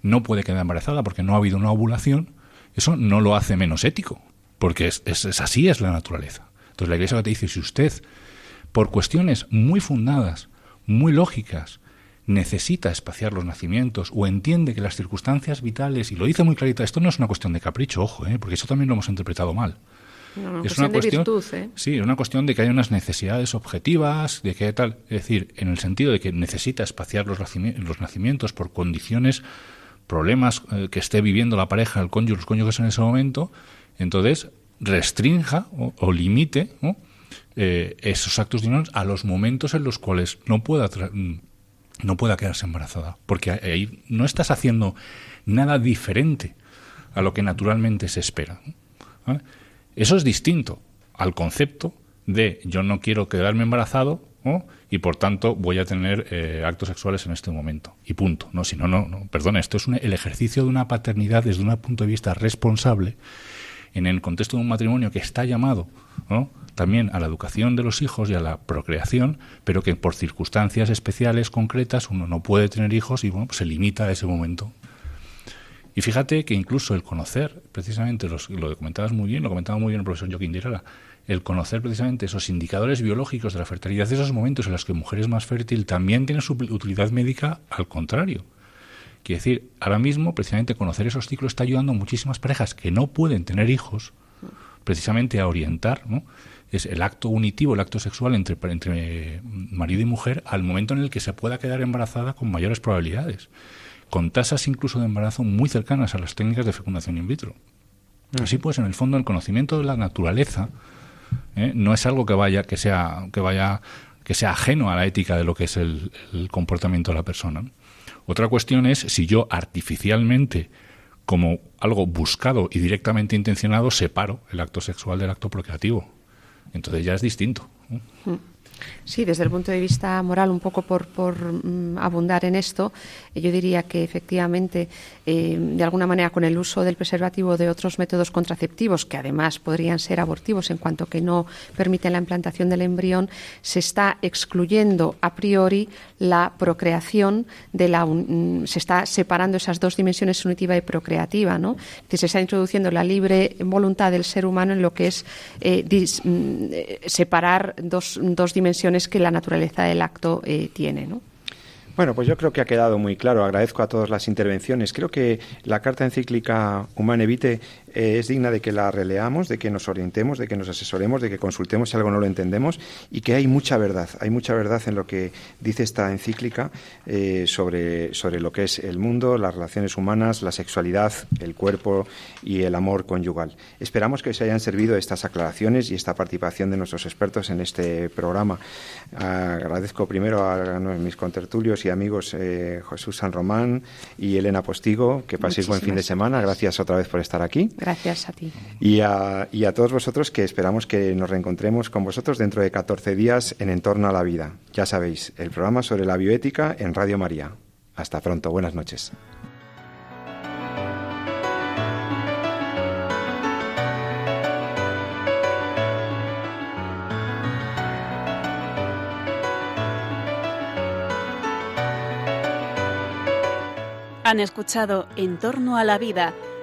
no puede quedar embarazada porque no ha habido una ovulación eso no lo hace menos ético porque es, es, es, así es la naturaleza. Entonces la Iglesia te dice, si usted, por cuestiones muy fundadas, muy lógicas, necesita espaciar los nacimientos o entiende que las circunstancias vitales, y lo dice muy clarita, esto no es una cuestión de capricho, ojo, ¿eh? porque eso también lo hemos interpretado mal. No, no, es una cuestión, virtud, ¿eh? sí, es una cuestión de que hay unas necesidades objetivas, de que tal, es decir, en el sentido de que necesita espaciar los, los nacimientos por condiciones, problemas eh, que esté viviendo la pareja, el cónyuge, los cónyuges en ese momento, entonces restrinja o, o limite ¿no? eh, esos actos divinos a los momentos en los cuales no pueda no pueda quedarse embarazada porque ahí no estás haciendo nada diferente a lo que naturalmente se espera eso es distinto al concepto de yo no quiero quedarme embarazado y por tanto voy a tener eh, actos sexuales en este momento. Y punto. No si no no, no. Perdón esto es un, el ejercicio de una paternidad desde un punto de vista responsable en el contexto de un matrimonio que está llamado también a la educación de los hijos y a la procreación, pero que por circunstancias especiales, concretas, uno no puede tener hijos y bueno, pues se limita a ese momento. Y fíjate que incluso el conocer, precisamente, los, lo comentabas muy bien, lo comentaba muy bien el profesor Joaquín Dirala, el conocer precisamente esos indicadores biológicos de la fertilidad, esos momentos en los que mujer es más fértil, también tiene su utilidad médica al contrario. Quiere decir, ahora mismo, precisamente, conocer esos ciclos está ayudando a muchísimas parejas que no pueden tener hijos, precisamente a orientar, ¿no? Es el acto unitivo, el acto sexual entre, entre marido y mujer al momento en el que se pueda quedar embarazada con mayores probabilidades, con tasas incluso de embarazo muy cercanas a las técnicas de fecundación in vitro. Así pues, en el fondo, el conocimiento de la naturaleza ¿eh? no es algo que vaya, que sea, que vaya, que sea ajeno a la ética de lo que es el, el comportamiento de la persona. Otra cuestión es si yo artificialmente, como algo buscado y directamente intencionado, separo el acto sexual del acto procreativo. Entonces ya es distinto. Sí, desde el punto de vista moral, un poco por, por um, abundar en esto, yo diría que efectivamente, eh, de alguna manera, con el uso del preservativo de otros métodos contraceptivos, que además podrían ser abortivos en cuanto que no permiten la implantación del embrión, se está excluyendo a priori la procreación de la un, se está separando esas dos dimensiones unitiva y procreativa, ¿no? Que se está introduciendo la libre voluntad del ser humano en lo que es eh, dis, mm, separar dos, dos dimensiones que la naturaleza del acto eh, tiene, ¿no? Bueno, pues yo creo que ha quedado muy claro. Agradezco a todas las intervenciones. Creo que la carta encíclica Humane Vitae eh, es digna de que la releamos, de que nos orientemos, de que nos asesoremos, de que consultemos si algo no lo entendemos y que hay mucha verdad, hay mucha verdad en lo que dice esta encíclica eh, sobre, sobre lo que es el mundo, las relaciones humanas, la sexualidad, el cuerpo y el amor conyugal. Esperamos que os hayan servido estas aclaraciones y esta participación de nuestros expertos en este programa. agradezco primero a, mis contertulios y amigos eh, Jesús San Román y Elena Postigo, que paséis buen fin de semana. Gracias otra vez por estar aquí. Gracias a ti. Y a, y a todos vosotros que esperamos que nos reencontremos con vosotros dentro de 14 días en Entorno a la Vida. Ya sabéis, el programa sobre la bioética en Radio María. Hasta pronto, buenas noches. Han escuchado En torno a la vida